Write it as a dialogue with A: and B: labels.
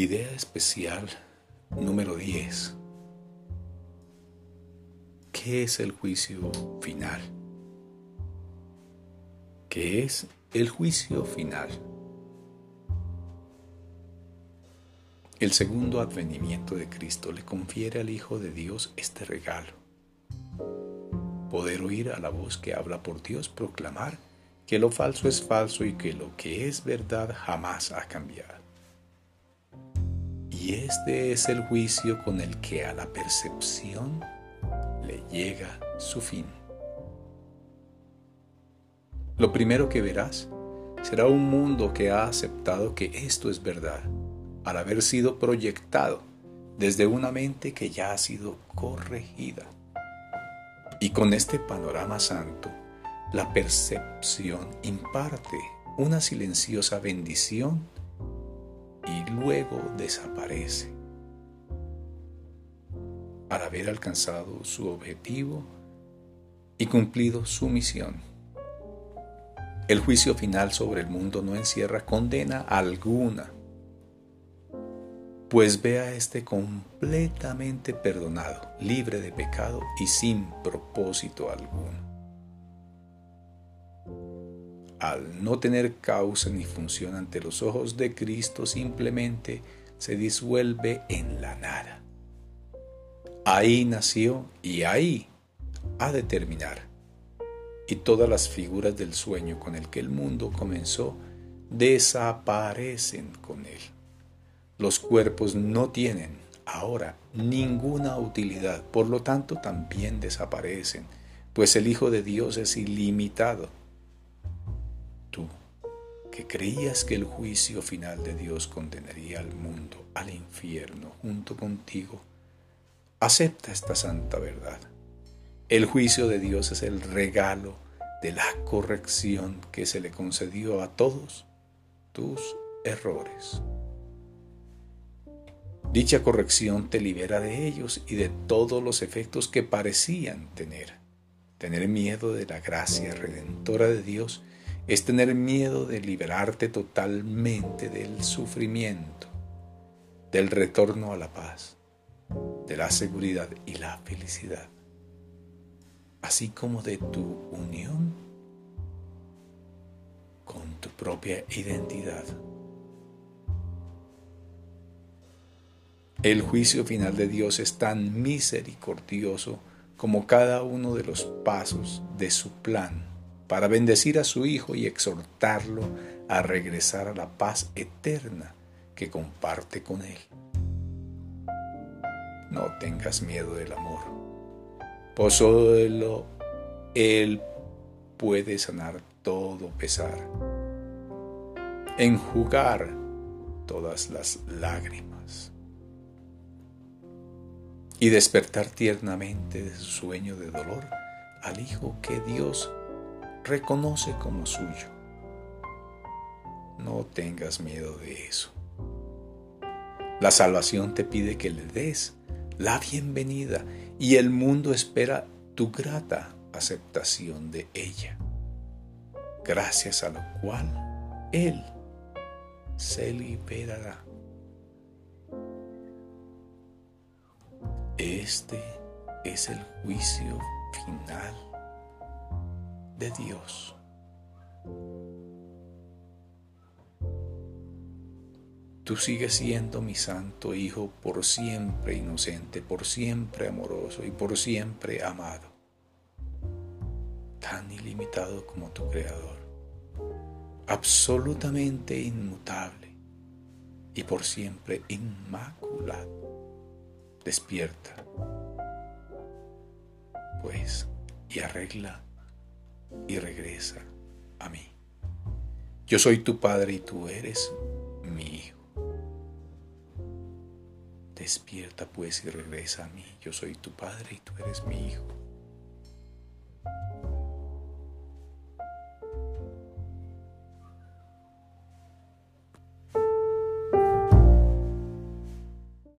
A: Idea especial número 10. ¿Qué es el juicio final? ¿Qué es el juicio final? El segundo advenimiento de Cristo le confiere al Hijo de Dios este regalo. Poder oír a la voz que habla por Dios proclamar que lo falso es falso y que lo que es verdad jamás ha cambiado. Y este es el juicio con el que a la percepción le llega su fin. Lo primero que verás será un mundo que ha aceptado que esto es verdad, al haber sido proyectado desde una mente que ya ha sido corregida. Y con este panorama santo, la percepción imparte una silenciosa bendición luego desaparece. Al haber alcanzado su objetivo y cumplido su misión. El juicio final sobre el mundo no encierra condena alguna, pues ve a este completamente perdonado, libre de pecado y sin propósito alguno al no tener causa ni función ante los ojos de Cristo, simplemente se disuelve en la nada. Ahí nació y ahí ha de terminar. Y todas las figuras del sueño con el que el mundo comenzó desaparecen con él. Los cuerpos no tienen ahora ninguna utilidad, por lo tanto también desaparecen, pues el Hijo de Dios es ilimitado creías que el juicio final de Dios condenaría al mundo al infierno junto contigo, acepta esta santa verdad. El juicio de Dios es el regalo de la corrección que se le concedió a todos tus errores. Dicha corrección te libera de ellos y de todos los efectos que parecían tener. Tener miedo de la gracia redentora de Dios es tener miedo de liberarte totalmente del sufrimiento, del retorno a la paz, de la seguridad y la felicidad, así como de tu unión con tu propia identidad. El juicio final de Dios es tan misericordioso como cada uno de los pasos de su plan para bendecir a su Hijo y exhortarlo a regresar a la paz eterna que comparte con Él. No tengas miedo del amor, pues solo Él puede sanar todo pesar, enjugar todas las lágrimas y despertar tiernamente de su sueño de dolor al Hijo que Dios reconoce como suyo. No tengas miedo de eso. La salvación te pide que le des la bienvenida y el mundo espera tu grata aceptación de ella, gracias a lo cual Él se liberará. Este es el juicio final de Dios. Tú sigues siendo mi santo Hijo por siempre inocente, por siempre amoroso y por siempre amado, tan ilimitado como tu Creador, absolutamente inmutable y por siempre inmaculado. Despierta, pues, y arregla y regresa a mí. Yo soy tu padre y tú eres mi hijo. Despierta pues y regresa a mí. Yo soy tu padre y tú eres mi hijo.